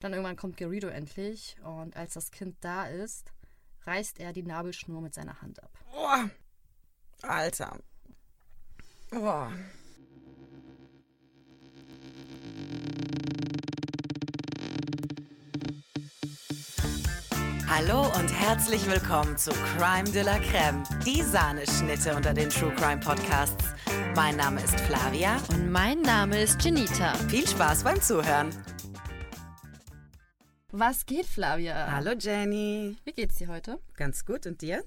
Dann irgendwann kommt Garrido endlich und als das Kind da ist, reißt er die Nabelschnur mit seiner Hand ab. Oh, Alter. Oh. Hallo und herzlich willkommen zu Crime de la Creme, die Sahneschnitte unter den True Crime Podcasts. Mein Name ist Flavia Und mein Name ist Janita. Viel Spaß beim Zuhören. Was geht, Flavia? Hallo Jenny. Wie geht's dir heute? Ganz gut und dir?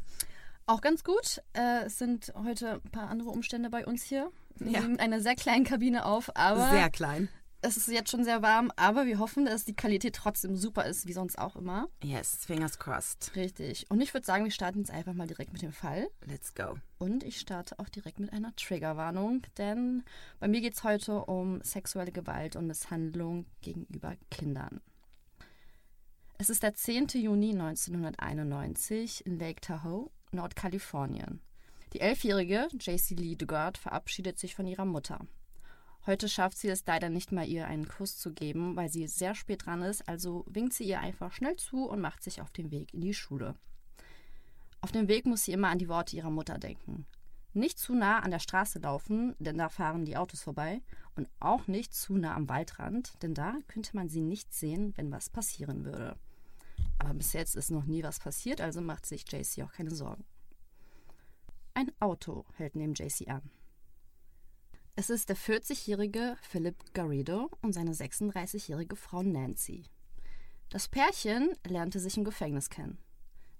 Auch ganz gut. Äh, es sind heute ein paar andere Umstände bei uns hier. Wir Ja. nehmen in einer sehr kleinen Kabine auf, aber Sehr klein. es ist jetzt schon sehr warm. Aber wir hoffen, dass die Qualität trotzdem super ist, wie sonst auch immer. Yes, fingers crossed. Richtig. Und ich würde sagen, wir starten jetzt einfach mal direkt mit dem Fall. Let's go. Und ich starte auch direkt mit einer Triggerwarnung, denn bei mir geht es heute um sexuelle Gewalt und Misshandlung gegenüber Kindern. Es ist der 10. Juni 1991 in Lake Tahoe, Nordkalifornien. Die elfjährige JC Lee verabschiedet sich von ihrer Mutter. Heute schafft sie es leider nicht mal, ihr einen Kuss zu geben, weil sie sehr spät dran ist, also winkt sie ihr einfach schnell zu und macht sich auf den Weg in die Schule. Auf dem Weg muss sie immer an die Worte ihrer Mutter denken. Nicht zu nah an der Straße laufen, denn da fahren die Autos vorbei. Und auch nicht zu nah am Waldrand, denn da könnte man sie nicht sehen, wenn was passieren würde. Aber bis jetzt ist noch nie was passiert, also macht sich JC auch keine Sorgen. Ein Auto hält neben JC an. Es ist der 40-jährige Philip Garrido und seine 36-jährige Frau Nancy. Das Pärchen lernte sich im Gefängnis kennen.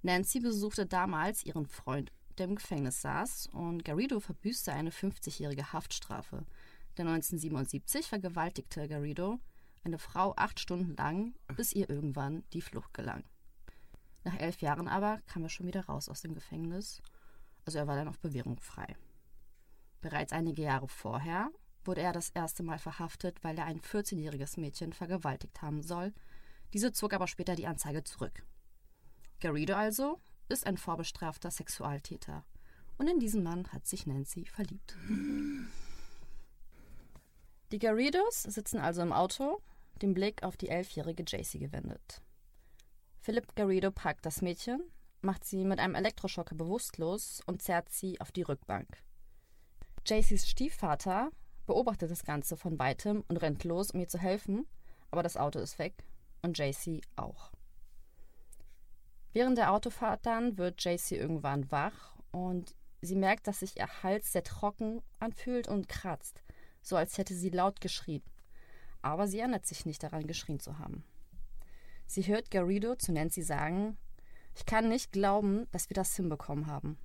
Nancy besuchte damals ihren Freund, der im Gefängnis saß, und Garrido verbüßte eine 50-jährige Haftstrafe. Denn 1977 vergewaltigte Garrido eine Frau acht Stunden lang, bis ihr irgendwann die Flucht gelang. Nach elf Jahren aber kam er schon wieder raus aus dem Gefängnis, also er war dann auf Bewährung frei. Bereits einige Jahre vorher wurde er das erste Mal verhaftet, weil er ein 14-jähriges Mädchen vergewaltigt haben soll. Diese zog aber später die Anzeige zurück. Garrido also ist ein vorbestrafter Sexualtäter. Und in diesen Mann hat sich Nancy verliebt. Die Garridos sitzen also im Auto, den Blick auf die elfjährige JC gewendet. Philip Garrido packt das Mädchen, macht sie mit einem Elektroschocker bewusstlos und zerrt sie auf die Rückbank. JCs Stiefvater beobachtet das Ganze von weitem und rennt los, um ihr zu helfen, aber das Auto ist weg und JC auch. Während der Autofahrt dann wird JC irgendwann wach und sie merkt, dass sich ihr Hals sehr trocken anfühlt und kratzt, so als hätte sie laut geschrien. Aber sie erinnert sich nicht daran, geschrien zu haben. Sie hört Garrido zu Nancy sagen, ich kann nicht glauben, dass wir das hinbekommen haben.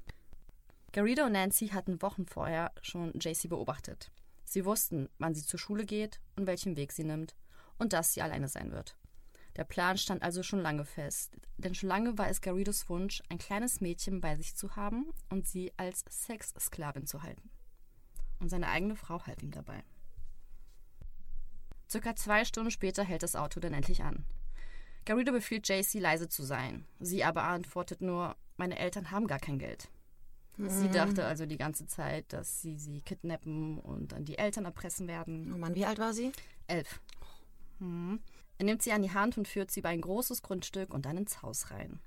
Garrido und Nancy hatten Wochen vorher schon JC beobachtet. Sie wussten, wann sie zur Schule geht und welchen Weg sie nimmt und dass sie alleine sein wird. Der Plan stand also schon lange fest, denn schon lange war es Garridos Wunsch, ein kleines Mädchen bei sich zu haben und sie als Sexsklavin zu halten. Und seine eigene Frau half ihm dabei. Circa zwei Stunden später hält das Auto dann endlich an. Garrido befiehlt JC leise zu sein. Sie aber antwortet nur, meine Eltern haben gar kein Geld. Sie dachte also die ganze Zeit, dass sie sie kidnappen und dann die Eltern erpressen werden. Oh Mann, wie alt war sie? Elf. Mhm. Er nimmt sie an die Hand und führt sie über ein großes Grundstück und dann ins Haus rein.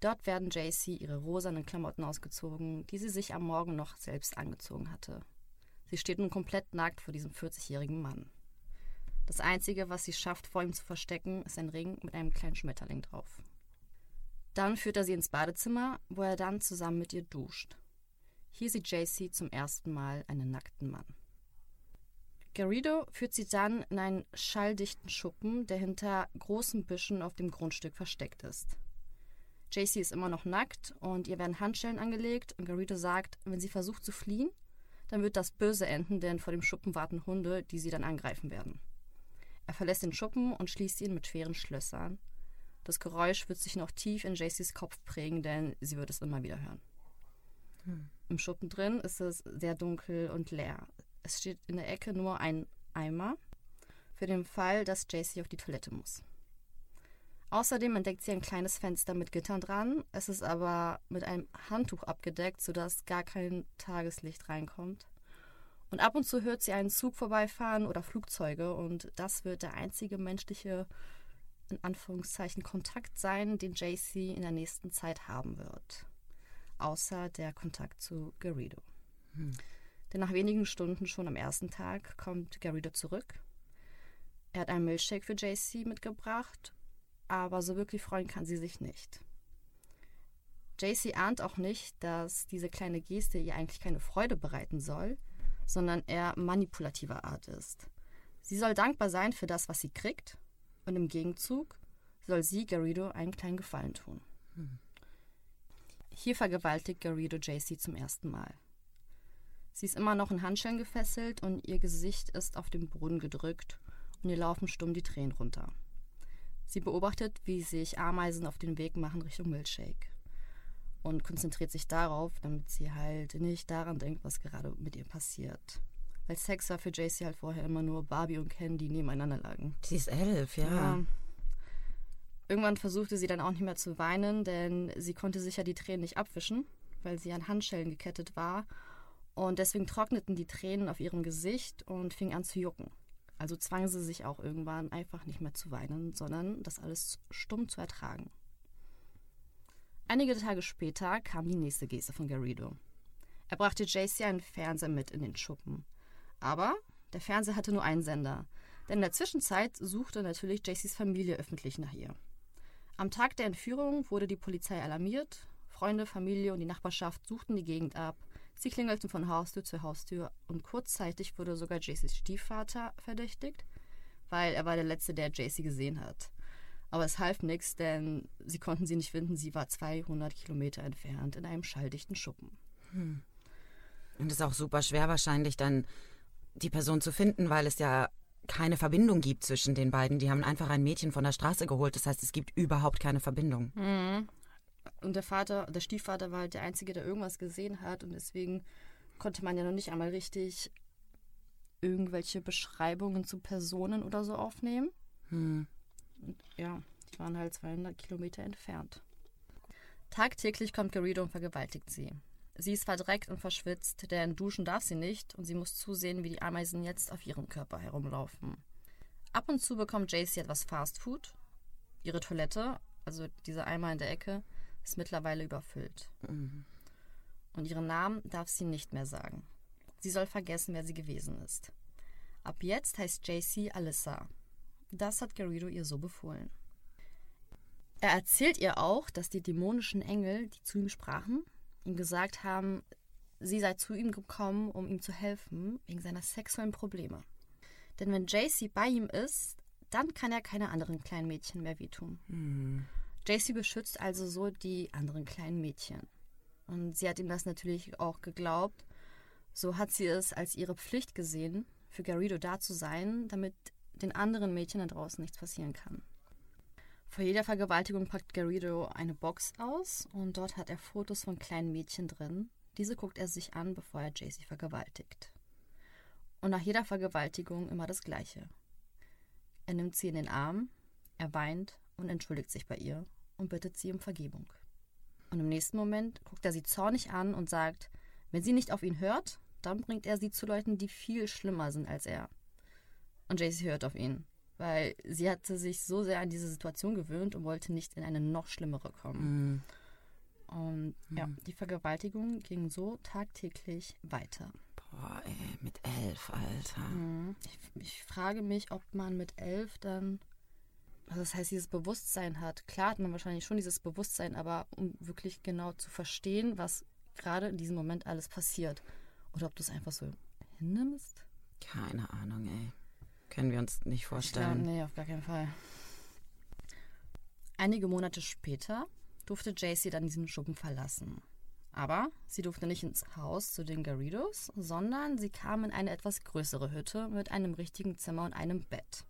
Dort werden JC ihre rosanen Klamotten ausgezogen, die sie sich am Morgen noch selbst angezogen hatte. Sie steht nun komplett nackt vor diesem 40-jährigen Mann. Das Einzige, was sie schafft, vor ihm zu verstecken, ist ein Ring mit einem kleinen Schmetterling drauf. Dann führt er sie ins Badezimmer, wo er dann zusammen mit ihr duscht. Hier sieht JC zum ersten Mal einen nackten Mann. Garrido führt sie dann in einen schalldichten Schuppen, der hinter großen Büschen auf dem Grundstück versteckt ist. JC ist immer noch nackt und ihr werden Handschellen angelegt und Garrido sagt, wenn sie versucht zu fliehen, dann wird das böse enden, denn vor dem Schuppen warten Hunde, die sie dann angreifen werden. Er verlässt den Schuppen und schließt ihn mit schweren Schlössern. Das Geräusch wird sich noch tief in JCs Kopf prägen, denn sie wird es immer wieder hören. Im Schuppen drin ist es sehr dunkel und leer. Es steht in der Ecke nur ein Eimer für den Fall, dass JC auf die Toilette muss. Außerdem entdeckt sie ein kleines Fenster mit Gittern dran. Es ist aber mit einem Handtuch abgedeckt, sodass gar kein Tageslicht reinkommt. Und ab und zu hört sie einen Zug vorbeifahren oder Flugzeuge und das wird der einzige menschliche in Anführungszeichen Kontakt sein, den JC in der nächsten Zeit haben wird. Außer der Kontakt zu Garrido. Hm. Denn nach wenigen Stunden schon am ersten Tag kommt Garrido zurück. Er hat einen Milchshake für JC mitgebracht, aber so wirklich freuen kann sie sich nicht. JC ahnt auch nicht, dass diese kleine Geste ihr eigentlich keine Freude bereiten soll, sondern eher manipulativer Art ist. Sie soll dankbar sein für das, was sie kriegt, und im Gegenzug soll sie Garrido einen kleinen Gefallen tun. Hm. Hier vergewaltigt Garrido JC zum ersten Mal. Sie ist immer noch in Handschellen gefesselt und ihr Gesicht ist auf den Boden gedrückt und ihr laufen stumm die Tränen runter. Sie beobachtet, wie sich Ameisen auf den Weg machen Richtung Milkshake und konzentriert sich darauf, damit sie halt nicht daran denkt, was gerade mit ihr passiert. Weil Sex war für JC halt vorher immer nur Barbie und Ken, die nebeneinander lagen. Sie ist elf, ja. ja. Irgendwann versuchte sie dann auch nicht mehr zu weinen, denn sie konnte sich ja die Tränen nicht abwischen, weil sie an Handschellen gekettet war. Und deswegen trockneten die Tränen auf ihrem Gesicht und fing an zu jucken. Also zwang sie sich auch irgendwann einfach nicht mehr zu weinen, sondern das alles stumm zu ertragen. Einige Tage später kam die nächste Geste von Garrido. Er brachte JC einen Fernseher mit in den Schuppen. Aber der Fernseher hatte nur einen Sender, denn in der Zwischenzeit suchte natürlich JCs Familie öffentlich nach ihr. Am Tag der Entführung wurde die Polizei alarmiert. Freunde, Familie und die Nachbarschaft suchten die Gegend ab. Sie klingelten von Haustür zu Haustür und kurzzeitig wurde sogar JCs Stiefvater verdächtigt, weil er war der Letzte, der JC gesehen hat. Aber es half nichts, denn sie konnten sie nicht finden. Sie war 200 Kilometer entfernt in einem schalldichten Schuppen. Hm. Und es ist auch super schwer wahrscheinlich dann die Person zu finden, weil es ja keine Verbindung gibt zwischen den beiden. Die haben einfach ein Mädchen von der Straße geholt. Das heißt, es gibt überhaupt keine Verbindung. Mhm. Und der Vater, der Stiefvater war halt der Einzige, der irgendwas gesehen hat. Und deswegen konnte man ja noch nicht einmal richtig irgendwelche Beschreibungen zu Personen oder so aufnehmen. Und ja, die waren halt 200 Kilometer entfernt. Tagtäglich kommt Garrido und vergewaltigt sie. Sie ist verdreckt und verschwitzt, denn duschen darf sie nicht und sie muss zusehen, wie die Ameisen jetzt auf ihrem Körper herumlaufen. Ab und zu bekommt JC etwas Fastfood. Ihre Toilette, also dieser Eimer in der Ecke, ist mittlerweile überfüllt. Mhm. Und ihren Namen darf sie nicht mehr sagen. Sie soll vergessen, wer sie gewesen ist. Ab jetzt heißt JC Alyssa. Das hat Garrido ihr so befohlen. Er erzählt ihr auch, dass die dämonischen Engel, die zu ihm sprachen, ihm gesagt haben, sie sei zu ihm gekommen, um ihm zu helfen, wegen seiner sexuellen Probleme. Denn wenn JC bei ihm ist, dann kann er keine anderen kleinen Mädchen mehr wehtun. Mhm. JC beschützt also so die anderen kleinen Mädchen. Und sie hat ihm das natürlich auch geglaubt. So hat sie es als ihre Pflicht gesehen, für Garrido da zu sein, damit den anderen Mädchen da draußen nichts passieren kann. Vor jeder Vergewaltigung packt Garrido eine Box aus und dort hat er Fotos von kleinen Mädchen drin. Diese guckt er sich an, bevor er Jaycee vergewaltigt. Und nach jeder Vergewaltigung immer das Gleiche. Er nimmt sie in den Arm, er weint und entschuldigt sich bei ihr und bittet sie um Vergebung. Und im nächsten Moment guckt er sie zornig an und sagt, wenn sie nicht auf ihn hört, dann bringt er sie zu Leuten, die viel schlimmer sind als er. Und Jaycee hört auf ihn weil sie hatte sich so sehr an diese Situation gewöhnt und wollte nicht in eine noch schlimmere kommen. Mhm. Und mhm. ja, die Vergewaltigung ging so tagtäglich weiter. Boah, ey, mit elf, Alter. Mhm. Ich, ich, frage mich, ob man mit elf dann, also das heißt, dieses Bewusstsein hat. Klar hat man wahrscheinlich schon dieses Bewusstsein, aber um wirklich genau zu verstehen, was gerade in diesem Moment alles passiert. Oder ob du es einfach so hinnimmst. Keine Ahnung, ey. Können wir uns nicht vorstellen. Glaub, nee, auf gar keinen Fall. Einige Monate später durfte JC dann diesen Schuppen verlassen. Aber sie durfte nicht ins Haus zu den Garridos, sondern sie kam in eine etwas größere Hütte mit einem richtigen Zimmer und einem Bett.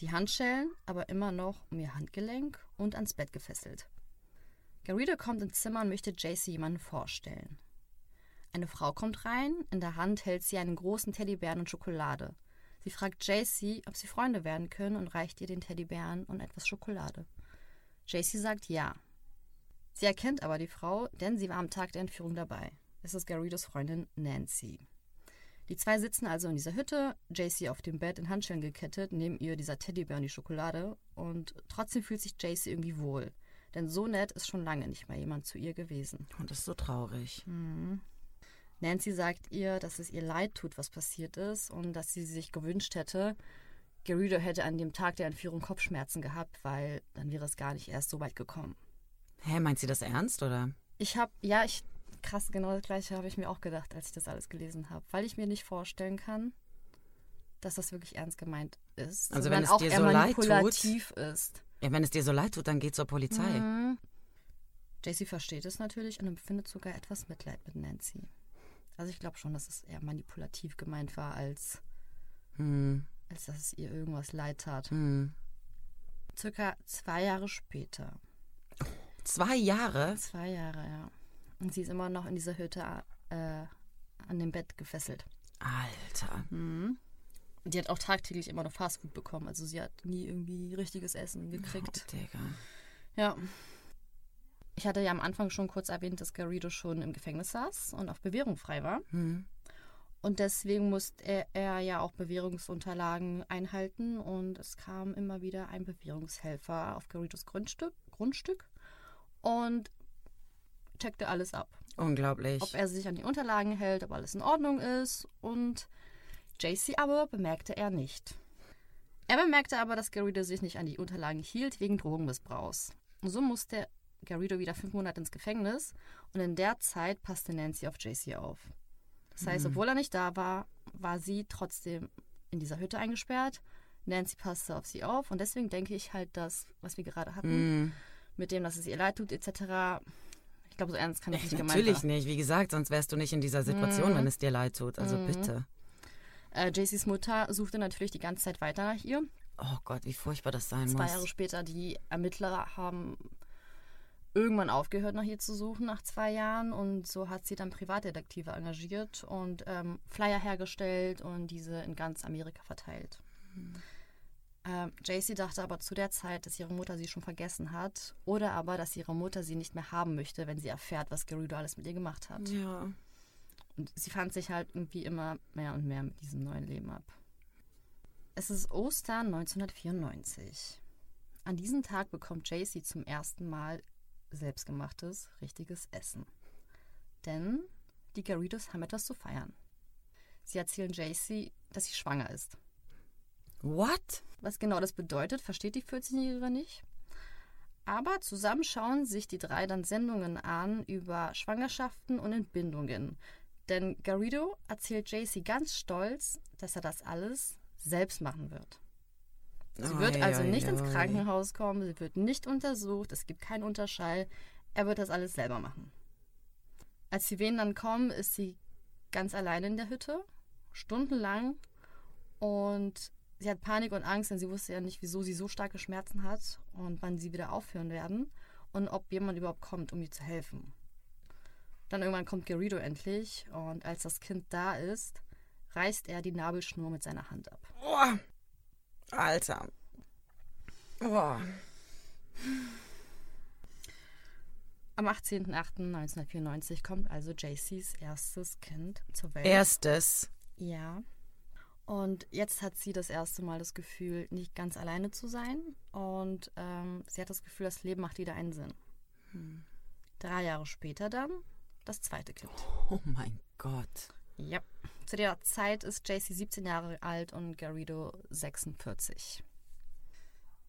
Die Handschellen aber immer noch um ihr Handgelenk und ans Bett gefesselt. Garrido kommt ins Zimmer und möchte JC jemanden vorstellen. Eine Frau kommt rein, in der Hand hält sie einen großen Teddybären und Schokolade. Sie fragt JC, ob sie Freunde werden können und reicht ihr den Teddybären und etwas Schokolade. JC sagt ja. Sie erkennt aber die Frau, denn sie war am Tag der Entführung dabei. Es ist Garridos Freundin Nancy. Die zwei sitzen also in dieser Hütte, JC auf dem Bett in Handschellen gekettet, neben ihr dieser Teddybär und die Schokolade und trotzdem fühlt sich JC irgendwie wohl. Denn so nett ist schon lange nicht mehr jemand zu ihr gewesen. Und das ist so traurig. Mhm. Nancy sagt ihr, dass es ihr leid tut, was passiert ist und dass sie sich gewünscht hätte, Garrido hätte an dem Tag der Entführung Kopfschmerzen gehabt, weil dann wäre es gar nicht erst so weit gekommen. Hä, meint sie das ernst oder? Ich habe, ja, ich, krass, genau das gleiche habe ich mir auch gedacht, als ich das alles gelesen habe, weil ich mir nicht vorstellen kann, dass das wirklich ernst gemeint ist. Also wenn es auch dir so leid manipulativ ist. Ja, wenn es dir so leid tut, dann geh zur Polizei. Mhm. JC versteht es natürlich und empfindet sogar etwas Mitleid mit Nancy. Also ich glaube schon, dass es eher manipulativ gemeint war, als, Hm, als dass es ihr irgendwas leid tat. hm. Circa zwei Jahre später. Zwei Jahre? Zwei Jahre, ja. Und sie ist immer noch in dieser Hütte äh, an dem Bett gefesselt. Alter. Mhm. Und die hat auch tagtäglich immer noch Fastfood bekommen. Also sie hat nie irgendwie richtiges Essen gekriegt. Oh, Digga. Ja. Ich hatte ja am Anfang schon kurz erwähnt, dass Garrido schon im Gefängnis saß und auf Bewährung frei war. Hm. Und deswegen musste er, er ja auch Bewährungsunterlagen einhalten. Und es kam immer wieder ein Bewährungshelfer auf Garridos Grundstück, Grundstück und checkte alles ab. Unglaublich. Ob er sich an die Unterlagen hält, ob alles in Ordnung ist. Und JC aber bemerkte er nicht. Er bemerkte aber, dass Garrido sich nicht an die Unterlagen hielt wegen Drogenmissbrauchs. Und so musste Garrido wieder fünf Monate ins Gefängnis und in der Zeit passte Nancy auf JC auf. Das heißt, Mhm. obwohl er nicht da war, war sie trotzdem in dieser Hütte eingesperrt. Nancy passte auf sie auf und deswegen denke ich halt, dass, was wir gerade hatten, Hm. mit dem, dass es ihr leid tut, etc. Ich glaube, so ernst kann das nicht gemeint Natürlich nicht. Wie gesagt, sonst wärst du nicht in dieser Situation, Mhm. wenn es dir leid tut. Also Mhm. bitte. Äh, JCs Mutter suchte natürlich die ganze Zeit weiter nach ihr. Oh Gott, wie furchtbar das sein Zwei muss. Jahre später, die Ermittler haben irgendwann aufgehört, nach ihr zu suchen, nach zwei Jahren. Und so hat sie dann Privatdetektive engagiert und ähm, Flyer hergestellt und diese in ganz Amerika verteilt. Ähm, JC dachte aber zu der Zeit, dass ihre Mutter sie schon vergessen hat oder aber, dass ihre Mutter sie nicht mehr haben möchte, wenn sie erfährt, was Garrido alles mit ihr gemacht hat. Ja. Und sie fand sich halt irgendwie immer mehr und mehr mit diesem neuen Leben ab. Es ist Ostern 1994. An diesem Tag bekommt JC zum ersten Mal selbstgemachtes, richtiges Essen. Denn die Garridos haben etwas zu feiern. Sie erzählen JC, dass sie schwanger ist. What? Was genau das bedeutet, versteht die 14-Jährige nicht. Aber zusammen schauen sich die drei dann Sendungen an über Schwangerschaften und Entbindungen. Denn Garrido erzählt JC ganz stolz, dass er das alles selbst machen wird. Sie wird also nicht ins. Krankenhaus kommen, sie wird nicht untersucht, es gibt keinen Unterschall. Er wird das alles selber machen. Als die Wehen dann kommen, ist sie ganz alleine in der Hütte, stundenlang. Und sie hat Panik und Angst, denn sie wusste ja nicht, wieso sie so starke Schmerzen hat und wann sie wieder aufhören werden und ob jemand überhaupt kommt, um ihr zu helfen. Dann irgendwann kommt Garrido endlich und als das Kind da ist, reißt er die Nabelschnur mit seiner Hand ab. Oh. Alter. Oh. Am 18.08.1994 kommt also JCs erstes Kind zur Welt. Erstes. Ja. Und jetzt hat sie das erste Mal das Gefühl, nicht ganz alleine zu sein. Und ähm, sie hat das Gefühl, das Leben macht wieder einen Sinn. Drei Jahre später dann das zweite Kind. Oh mein Gott. Ja. Zu der Zeit ist JC 17 Jahre alt und Garrido 46.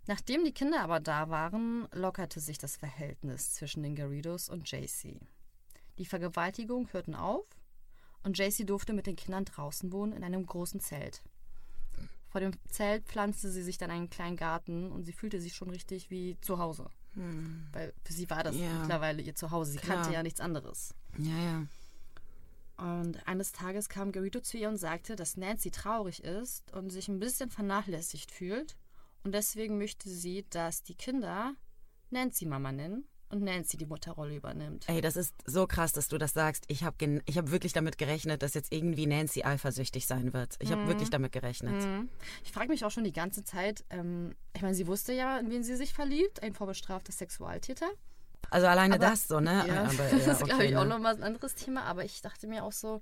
Nachdem die Kinder aber da waren, lockerte sich das Verhältnis zwischen den Garridos und JC. Die Vergewaltigungen hörten auf und JC durfte mit den Kindern draußen wohnen in einem großen Zelt. Vor dem Zelt pflanzte sie sich dann einen kleinen Garten und sie fühlte sich schon richtig wie zu Hause. Weil für sie war das Ja. mittlerweile ihr Zuhause. Sie Klar. kannte ja nichts anderes. Ja, ja. Und eines Tages kam Garrido zu ihr und sagte, dass Nancy traurig ist und sich ein bisschen vernachlässigt fühlt. Und deswegen möchte sie, dass die Kinder Nancy Mama nennen und Nancy die Mutterrolle übernimmt. Ey, das ist so krass, dass du das sagst. Ich habe ich hab wirklich damit gerechnet, dass jetzt irgendwie Nancy eifersüchtig sein wird. Ich habe wirklich damit gerechnet. Mhm. Ich frage mich auch schon die ganze Zeit, ähm, ich meine, sie wusste ja, in wen sie sich verliebt, ein vorbestrafter Sexualtäter. Also alleine Aber- das so, ne? Ja, Aber, das ja, ist, glaube ich, auch ne? nochmal ein anderes Thema. Aber ich dachte mir auch so,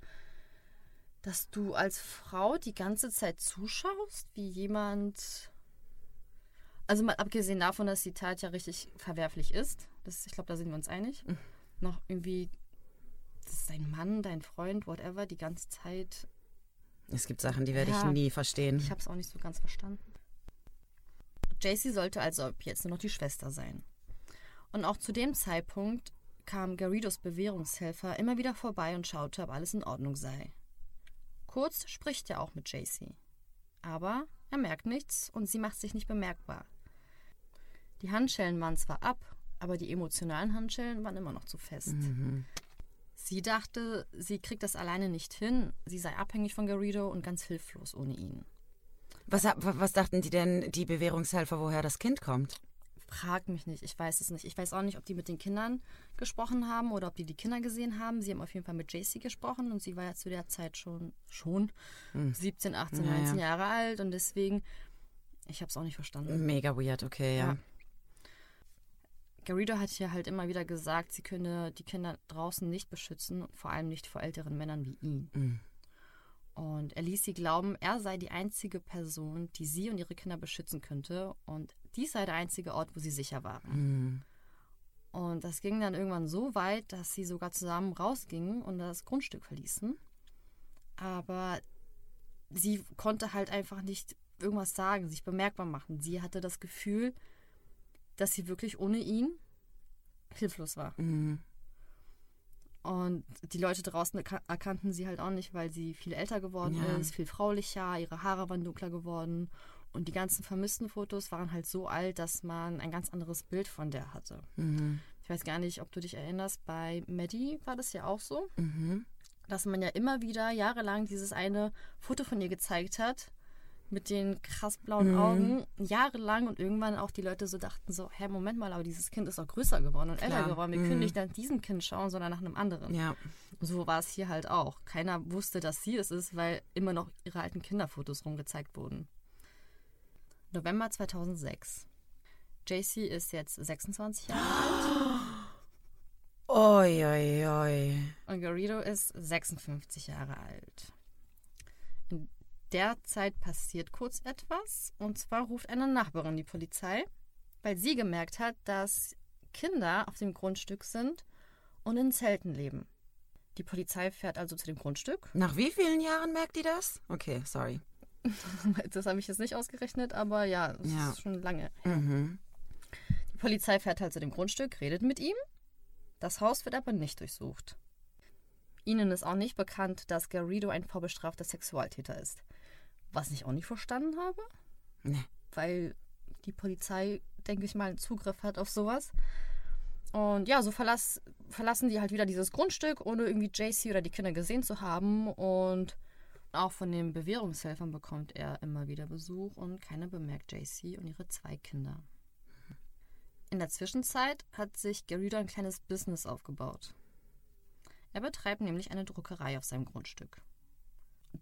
dass du als Frau die ganze Zeit zuschaust, wie jemand Also mal abgesehen davon, dass die Tat ja richtig verwerflich ist, das, ich glaube, da sind wir uns einig, Mhm. noch irgendwie, das ist dein Mann, dein Freund, whatever, die ganze Zeit. Es gibt Sachen, die werde Ja. ich nie verstehen. Ich habe es auch nicht so ganz verstanden. JC sollte also jetzt nur noch die Schwester sein. Und auch zu dem Zeitpunkt kam Garridos Bewährungshelfer immer wieder vorbei und schaute, ob alles in Ordnung sei. Kurz spricht er auch mit JC. Aber er merkt nichts und sie macht sich nicht bemerkbar. Die Handschellen waren zwar ab, aber die emotionalen Handschellen waren immer noch zu fest. Mhm. Sie dachte, sie kriegt das alleine nicht hin, sie sei abhängig von Garrido und ganz hilflos ohne ihn. Was, was dachten die denn, die Bewährungshelfer, woher das Kind kommt? Frag mich nicht, ich weiß es nicht. Ich weiß auch nicht, ob die mit den Kindern gesprochen haben oder ob die die Kinder gesehen haben. Sie haben auf jeden Fall mit JC gesprochen und sie war ja zu der Zeit schon, schon 17, 18, Hm. Ja, 19 ja. Jahre alt und deswegen, ich habe es auch nicht verstanden. Mega weird, okay, ja. Ja. Garrido hat hier halt immer wieder gesagt, sie könne die Kinder draußen nicht beschützen, vor allem nicht vor älteren Männern wie ihn. Mhm. Und er ließ sie glauben, er sei die einzige Person, die sie und ihre Kinder beschützen könnte. Und dies sei der einzige Ort, wo sie sicher waren. Mhm. Und das ging dann irgendwann so weit, dass sie sogar zusammen rausgingen und das Grundstück verließen. Aber sie konnte halt einfach nicht irgendwas sagen, sich bemerkbar machen. Sie hatte das Gefühl, dass sie wirklich ohne ihn hilflos war. Mhm. Und die Leute draußen erka- erkannten sie halt auch nicht, weil sie viel älter geworden Ja. ist, viel fraulicher, ihre Haare waren dunkler geworden. Und die ganzen vermissten Fotos waren halt so alt, dass man ein ganz anderes Bild von der hatte. Mhm. Ich weiß gar nicht, ob du dich erinnerst, bei Maddie war das ja auch so, Mhm. dass man ja immer wieder jahrelang dieses eine Foto von ihr gezeigt hat mit den krass blauen Mhm. Augen, jahrelang und irgendwann auch die Leute so dachten so, hä, Moment mal, aber dieses Kind ist doch größer geworden und älter Klar. geworden. Wir Mhm. können nicht nach diesem Kind schauen, sondern nach einem anderen. Ja. So war es hier halt auch. Keiner wusste, dass sie es ist, weil immer noch ihre alten Kinderfotos rumgezeigt wurden. November 2006. JC ist jetzt 26 Jahre alt Oi, oi, oi. und Garrido ist 56 Jahre alt. In der Zeit passiert kurz etwas und zwar ruft eine Nachbarin die Polizei, weil sie gemerkt hat, dass Kinder auf dem Grundstück sind und in Zelten leben. Die Polizei fährt also zu dem Grundstück Nach wie vielen Jahren merkt die das? Okay, sorry. Das habe ich jetzt nicht ausgerechnet, aber ja, es Ja. ist schon lange. Mhm. Die Polizei fährt halt zu dem Grundstück, redet mit ihm. Das Haus wird aber nicht durchsucht. Ihnen ist auch nicht bekannt, dass Garrido ein vorbestrafter Sexualtäter ist. Was ich auch nicht verstanden habe, Nee. weil die Polizei, denke ich mal, einen Zugriff hat auf sowas. Und ja, so verlass, verlassen die halt wieder dieses Grundstück, ohne irgendwie JC oder die Kinder gesehen zu haben. Und auch von den Bewährungshelfern bekommt er immer wieder Besuch und keiner bemerkt JC und ihre zwei Kinder. In der Zwischenzeit hat sich Garrido ein kleines Business aufgebaut. Er betreibt nämlich eine Druckerei auf seinem Grundstück.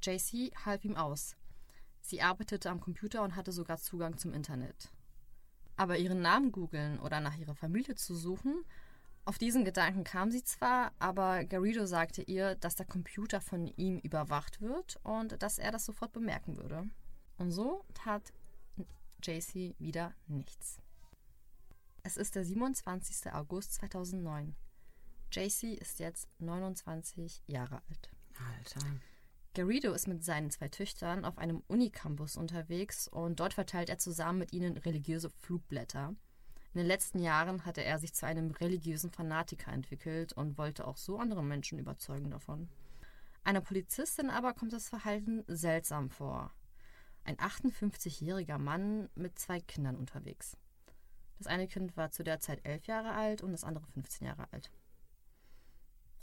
JC half ihm aus. Sie arbeitete am Computer und hatte sogar Zugang zum Internet. Aber ihren Namen googeln oder nach ihrer Familie zu suchen, auf diesen Gedanken kam sie zwar, aber Garrido sagte ihr, dass der Computer von ihm überwacht wird und dass er das sofort bemerken würde. Und so tat JC wieder nichts. Es ist der 27. August 2009. JC ist jetzt 29 Jahre alt. Alter. Garrido ist mit seinen zwei Töchtern auf einem Unicampus unterwegs und dort verteilt er zusammen mit ihnen religiöse Flugblätter. In den letzten Jahren hatte er sich zu einem religiösen Fanatiker entwickelt und wollte auch so andere Menschen überzeugen davon. Einer Polizistin aber kommt das Verhalten seltsam vor. Ein 58-jähriger Mann mit zwei Kindern unterwegs. Das eine Kind war zu der Zeit elf Jahre alt und das andere 15 Jahre alt.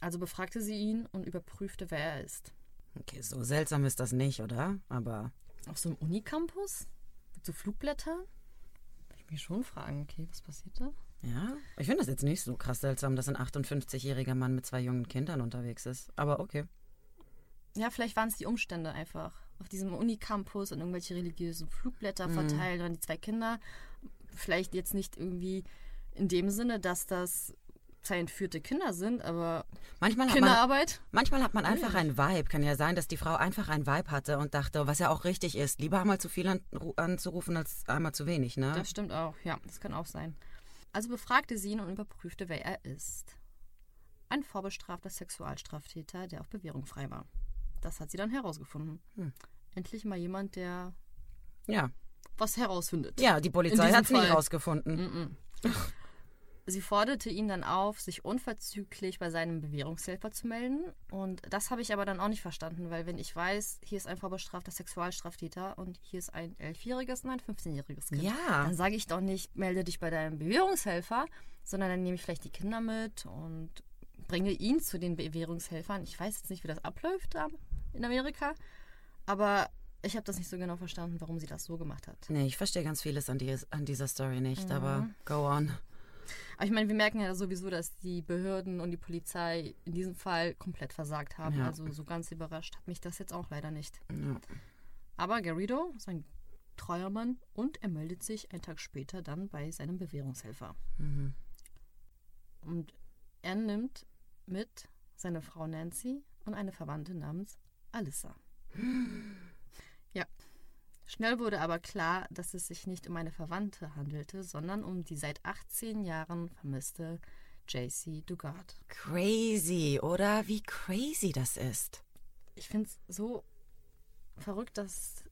Also befragte sie ihn und überprüfte, wer er ist. Okay, so seltsam ist das nicht, oder? Aber Auf so einem Unicampus? Mit so Flugblättern? Würde ich mich schon fragen, okay, was passiert da? ja, ich finde das jetzt nicht so krass seltsam, dass ein 58-jähriger Mann mit zwei jungen Kindern unterwegs ist. Aber okay. Ja, vielleicht waren es die Umstände einfach. Auf diesem Unicampus und irgendwelche religiösen Flugblätter verteilt und die zwei Kinder. Vielleicht jetzt nicht irgendwie in dem Sinne, dass das entführte Kinder sind, aber Manchmal hat man, Kinderarbeit? manchmal hat man einfach einen Vibe. Kann ja sein, dass die Frau einfach einen Vibe hatte und dachte, was ja auch richtig ist, lieber einmal zu viel an, anzurufen als einmal zu wenig, ne? Das stimmt auch, ja, das kann auch sein. Also befragte sie ihn und überprüfte, wer er ist. Ein vorbestrafter Sexualstraftäter, der auf Bewährung frei war. Das hat sie dann herausgefunden. Hm. Endlich mal jemand, der Ja. was herausfindet. Ja, die Polizei hat es nicht Fall. rausgefunden. Mhm. Sie forderte ihn dann auf, sich unverzüglich bei seinem Bewährungshelfer zu melden. Und das habe ich aber dann auch nicht verstanden, weil wenn ich weiß, hier ist ein vorbestrafter Sexualstraftäter und hier ist ein 11-jähriges und ein 15-jähriges Kind, Ja. dann sage ich doch nicht, melde dich bei deinem Bewährungshelfer, sondern dann nehme ich vielleicht die Kinder mit und bringe ihn zu den Bewährungshelfern. Ich weiß jetzt nicht, wie das abläuft da in Amerika, aber ich habe das nicht so genau verstanden, warum sie das so gemacht hat. Nee, ich verstehe ganz vieles an, die, an dieser Story nicht, Mhm. aber go on. Aber ich meine, wir merken ja sowieso, dass die Behörden und die Polizei in diesem Fall komplett versagt haben. Ja. Also so ganz überrascht hat mich das jetzt auch leider nicht. Ja. Aber Garrido ist ein treuer Mann und er meldet sich einen Tag später dann bei seinem Bewährungshelfer. Mhm. Und er nimmt mit seine Frau Nancy und eine Verwandte namens Alyssa. Schnell wurde aber klar, dass es sich nicht um eine Verwandte handelte, sondern um die seit 18 Jahren vermisste JC Dugard. Crazy, oder? Wie crazy das ist. Ich finde es so verrückt, dass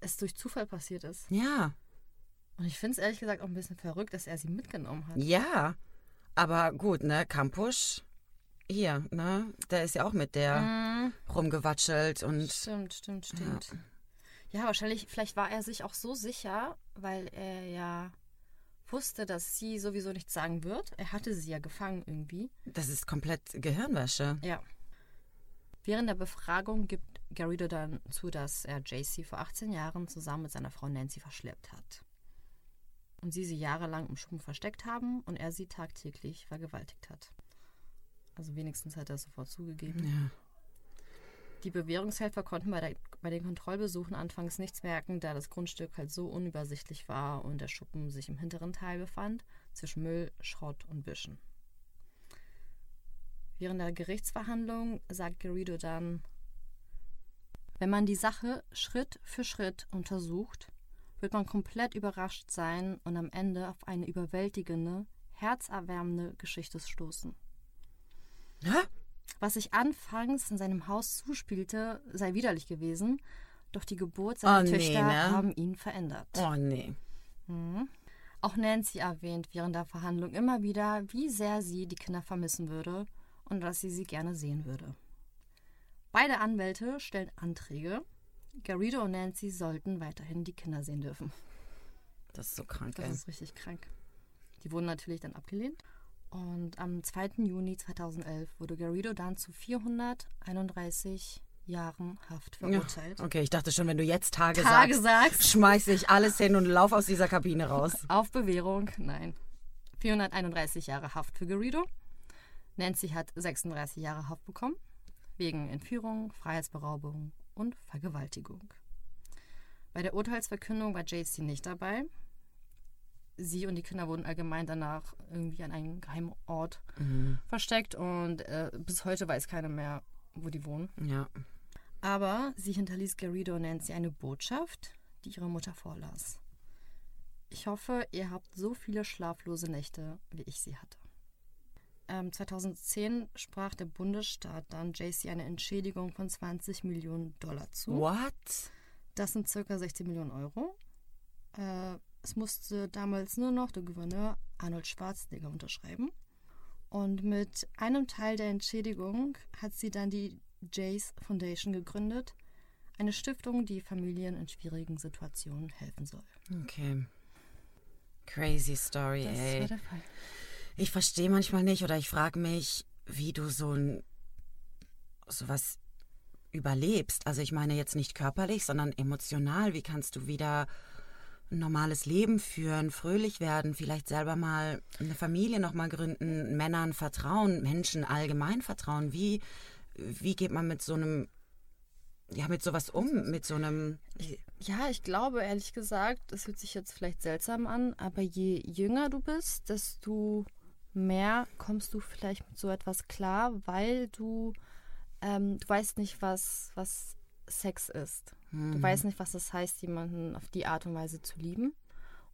es durch Zufall passiert ist. Ja. Und ich finde es ehrlich gesagt auch ein bisschen verrückt, dass er sie mitgenommen hat. Ja. Aber gut, ne? Kampusch, hier, ne? Der ist ja auch mit der Mhm. rumgewatschelt und. Stimmt, stimmt, stimmt. Ja. Wahrscheinlich, vielleicht war er sich auch so sicher, weil er ja wusste, dass sie sowieso nichts sagen wird. Er hatte sie ja gefangen irgendwie. Das ist komplett Gehirnwäsche. Ja. Während der Befragung gibt Garrido dann zu, dass er JC vor 18 Jahren zusammen mit seiner Frau Nancy verschleppt hat. Und sie sie jahrelang im Schuppen versteckt haben und er sie tagtäglich vergewaltigt hat. Also wenigstens hat er es sofort zugegeben. Ja. Die Bewährungshelfer konnten bei, der, bei den Kontrollbesuchen anfangs nichts merken, da das Grundstück halt so unübersichtlich war und der Schuppen sich im hinteren Teil befand, zwischen Müll, Schrott und Büschen. Während der Gerichtsverhandlung sagt Garrido dann, wenn man die Sache Schritt für Schritt untersucht, wird man komplett überrascht sein und am Ende auf eine überwältigende, herzerwärmende Geschichte stoßen. Hä? Was sich anfangs in seinem Haus zuspielte, sei widerlich gewesen, doch die Geburt seiner Oh, nee, Töchter ne? haben ihn verändert. Oh, nee. Mhm. Auch Nancy erwähnt während der Verhandlung immer wieder, wie sehr sie die Kinder vermissen würde und dass sie sie gerne sehen würde. Beide Anwälte stellen Anträge. Garrido und Nancy sollten weiterhin die Kinder sehen dürfen. Das ist so krank, Das ey. ist richtig krank. Die wurden natürlich dann abgelehnt. Und am 2. Juni 2011 wurde Garrido dann zu 431 Jahren Haft verurteilt. Okay, ich dachte schon, wenn du jetzt Tage, Tage sagst, sagst. schmeiß ich alles hin und lauf aus dieser Kabine raus. Auf Bewährung, nein. 431 Jahre Haft für Garrido. Nancy hat 36 Jahre Haft bekommen. Wegen Entführung, Freiheitsberaubung und Vergewaltigung. Bei der Urteilsverkündung war JC nicht dabei. Sie und die Kinder wurden allgemein danach irgendwie an einem geheimen Ort Mhm. versteckt und äh, bis heute weiß keiner mehr, wo die wohnen. Ja. Aber sie hinterließ Garrido und Nancy eine Botschaft, die ihre Mutter vorlas. Ich hoffe, ihr habt so viele schlaflose Nächte, wie ich sie hatte. Ähm, 2010 sprach der Bundesstaat dann JC eine Entschädigung von 20 Millionen Dollar zu. What? Das sind circa 16 Millionen Euro. Äh, es musste damals nur noch der Gouverneur Arnold Schwarzenegger unterschreiben. Und mit einem Teil der Entschädigung hat sie dann die Jace Foundation gegründet. Eine Stiftung, die Familien in schwierigen Situationen helfen soll. Okay. Crazy Story, Das ey. war der Fall. Ich verstehe manchmal nicht oder ich frage mich, wie du so ein sowas überlebst. Also ich meine jetzt nicht körperlich, sondern emotional. Wie kannst du wieder ein normales Leben führen, fröhlich werden, vielleicht selber mal eine Familie nochmal gründen, Männern vertrauen, Menschen allgemein vertrauen? Wie, wie geht man mit so einem, ja, mit sowas um, mit so einem, Ja, ich glaube ehrlich gesagt, das hört sich jetzt vielleicht seltsam an, aber je jünger du bist, desto mehr kommst du vielleicht mit so etwas klar, weil du, ähm, du weißt nicht, was, was Sex ist. Mhm. Du weißt nicht, was das heißt, jemanden auf die Art und Weise zu lieben.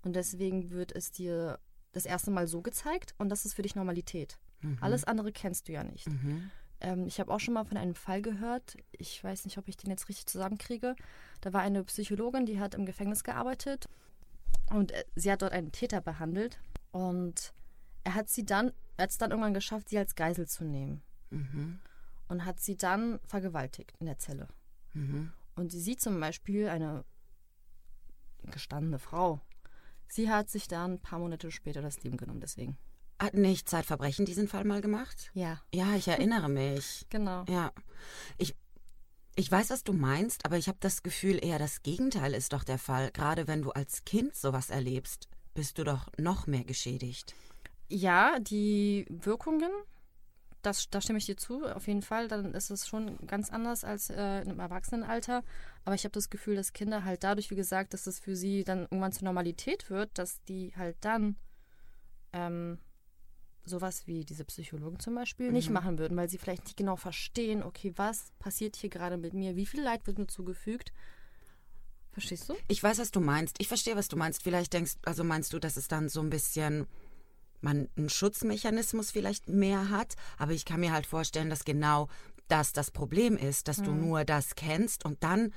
Und deswegen wird es dir das erste Mal so gezeigt und das ist für dich Normalität. Mhm. Alles andere kennst du ja nicht. Mhm. Ähm, ich habe auch schon mal von einem Fall gehört. Ich weiß nicht, ob ich den jetzt richtig zusammenkriege. Da war eine Psychologin, die hat im Gefängnis gearbeitet und äh, sie hat dort einen Täter behandelt und er hat sie dann, hat es dann irgendwann geschafft, sie als Geisel zu nehmen Mhm. und hat sie dann vergewaltigt in der Zelle. Mhm. Und sie sieht zum Beispiel eine gestandene Frau. Sie hat sich dann ein paar Monate später das Leben genommen, deswegen. Hat nicht Zeitverbrechen diesen Fall mal gemacht? Ja, Ja, ich erinnere mich. genau. Ja. Ich, ich weiß, was du meinst, aber ich habe das Gefühl, eher das Gegenteil ist doch der Fall. Gerade wenn du als Kind sowas erlebst, bist du doch noch mehr geschädigt. Ja, die Wirkungen, das, da stimme ich dir zu, auf jeden Fall. Dann ist es schon ganz anders als äh, im Erwachsenenalter. Aber ich habe das Gefühl, dass Kinder halt dadurch, wie gesagt, dass es für sie dann irgendwann zur Normalität wird, dass die halt dann ähm, sowas wie diese Psychologen zum Beispiel nicht Mhm. machen würden, weil sie vielleicht nicht genau verstehen, okay, was passiert hier gerade mit mir, wie viel Leid wird mir zugefügt. Verstehst du? Ich weiß, was du meinst. Ich verstehe, was du meinst. Vielleicht denkst, also meinst du, dass es dann so ein bisschen man einen Schutzmechanismus vielleicht mehr hat, aber ich kann mir halt vorstellen, dass genau das das Problem ist, dass du nur das kennst und dann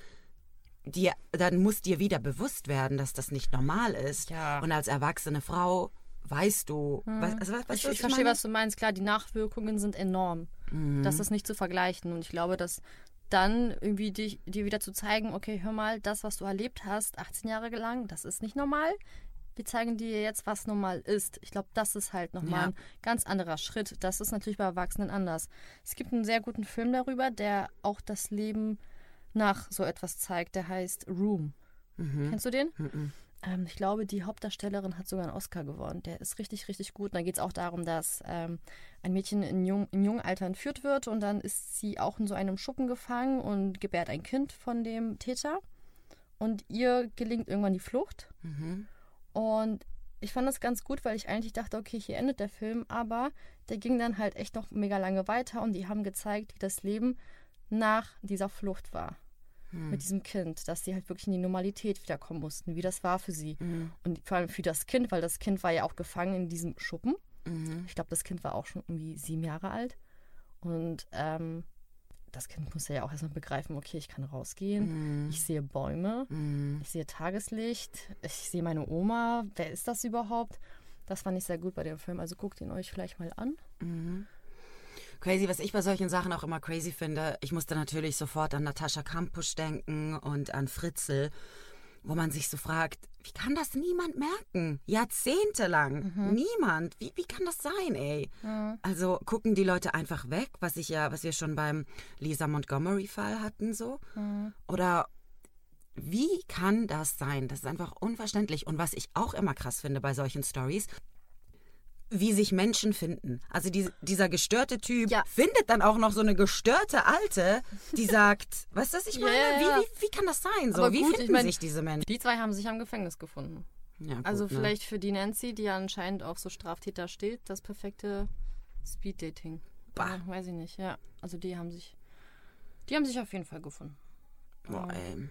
dir dann muss dir wieder bewusst werden, dass das nicht normal ist. Ja. Und als erwachsene Frau weißt du, was, also, weißt, Ich, du, ich verstehe, was du meinst. Klar, die Nachwirkungen sind enorm. Mhm. Das ist nicht zu vergleichen. Und ich glaube, dass dann irgendwie dich, dir wieder zu zeigen, okay, hör mal, das, was du erlebt hast, 18 Jahre lang, das ist nicht normal. Wir zeigen dir jetzt, was normal ist. Ich glaube, das ist halt nochmal Ja. ein ganz anderer Schritt. Das ist natürlich bei Erwachsenen anders. Es gibt einen sehr guten Film darüber, der auch das Leben nach so etwas zeigt. Der heißt Room. Mhm. Kennst du den? Mhm. Ähm, ich glaube, die Hauptdarstellerin hat sogar einen Oscar gewonnen. Der ist richtig, richtig gut. Und da geht es auch darum, dass ähm, ein Mädchen in jung, im jungen Alter entführt wird und dann ist sie auch in so einem Schuppen gefangen und gebärt ein Kind von dem Täter. Und ihr gelingt irgendwann die Flucht. Mhm. Und ich fand das ganz gut, weil ich eigentlich dachte, okay, hier endet der Film, aber der ging dann halt echt noch mega lange weiter und die haben gezeigt, wie das Leben nach dieser Flucht war. Mit diesem Kind, dass die halt wirklich in die Normalität wiederkommen mussten, wie das war für sie. Mhm. Und vor allem für das Kind, weil das Kind war ja auch gefangen in diesem Schuppen. Mhm. Ich glaube, das Kind war auch schon irgendwie sieben Jahre alt. Und ähm, das Kind musste ja auch erstmal begreifen, okay, ich kann rausgehen, Mhm. ich sehe Bäume, Mhm. ich sehe Tageslicht, ich sehe meine Oma. Wer ist das überhaupt? Das fand ich sehr gut bei dem Film. Also guckt ihn euch vielleicht mal an. Mhm. Crazy, was ich bei solchen Sachen auch immer crazy finde, ich musste natürlich sofort an Natascha Kampusch denken und an Fritzl, wo man sich so fragt, wie kann das niemand merken? Jahrzehntelang. Niemand. Wie, wie kann das sein, ey? Also gucken die Leute einfach weg, was ich ja, was wir schon beim Lisa Montgomery-Fall hatten, so? Oder wie kann das sein? Das ist einfach unverständlich. Und was ich auch immer krass finde bei solchen Stories, wie sich Menschen finden. Also die, dieser gestörte Typ Ja. findet dann auch noch so eine gestörte Alte, die sagt, weißt du, was ich meine? ja. Wie, wie, wie kann das sein? So, Aber wie gut, ich finden mein- sich diese Menschen? Die zwei haben sich am Gefängnis gefunden. Ja, gut, Also ne? vielleicht für die Nancy, die ja anscheinend auf so Straftäter steht, das perfekte Speeddating. Bah. Ja, weiß ich nicht, ja. Also die haben sich, die haben sich auf jeden Fall gefunden. Boah, ey.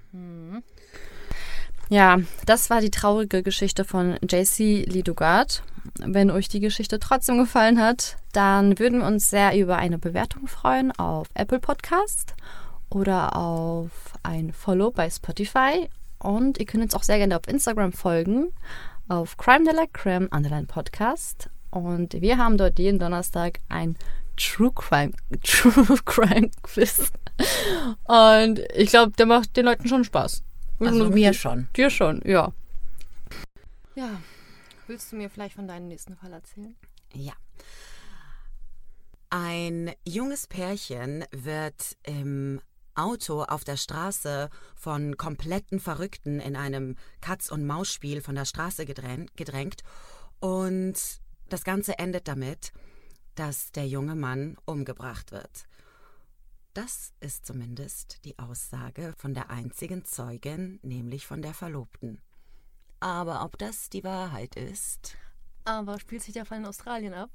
Ja, das war die traurige Geschichte von JC Lee Dugard. Wenn euch die Geschichte trotzdem gefallen hat, dann würden wir uns sehr über eine Bewertung freuen auf Apple Podcast oder auf ein Follow bei Spotify. Und ihr könnt uns auch sehr gerne auf Instagram folgen, auf Crime de la Creme Underline Podcast. Und wir haben dort jeden Donnerstag ein True Crime, True Crime Quiz. Und ich glaube, der macht den Leuten schon Spaß. Also mir schon. Dir schon, ja. Ja. Willst du mir vielleicht von deinem nächsten Fall erzählen? Ja. Ein junges Pärchen wird im Auto auf der Straße von kompletten Verrückten in einem Katz-und-Maus-Spiel von der Straße gedrängt, gedrängt und das Ganze endet damit, dass der junge Mann umgebracht wird. Das ist zumindest die Aussage von der einzigen Zeugin, nämlich von der Verlobten. Aber ob das die Wahrheit ist? Aber spielt sich der Fall in Australien ab?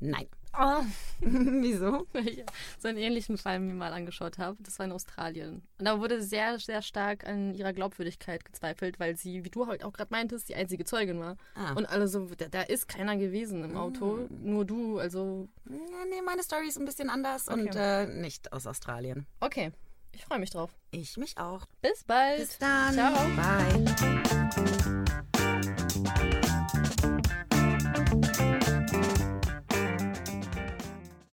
Nein. Oh, Wieso? weil ich so einen ähnlichen Fall mir mal angeschaut habe. Das war in Australien. Und da wurde sehr, sehr stark an ihrer Glaubwürdigkeit gezweifelt, weil sie, wie du halt auch gerade meintest, die einzige Zeugin war. Ah. Und alle so, da, da ist keiner gewesen im Auto, nur du. Also, Ja, nee, meine Story ist ein bisschen anders Okay. und äh, nicht aus Australien. okay. Ich freue mich drauf. Ich mich auch. Bis bald. Bis dann. Ciao. Bye.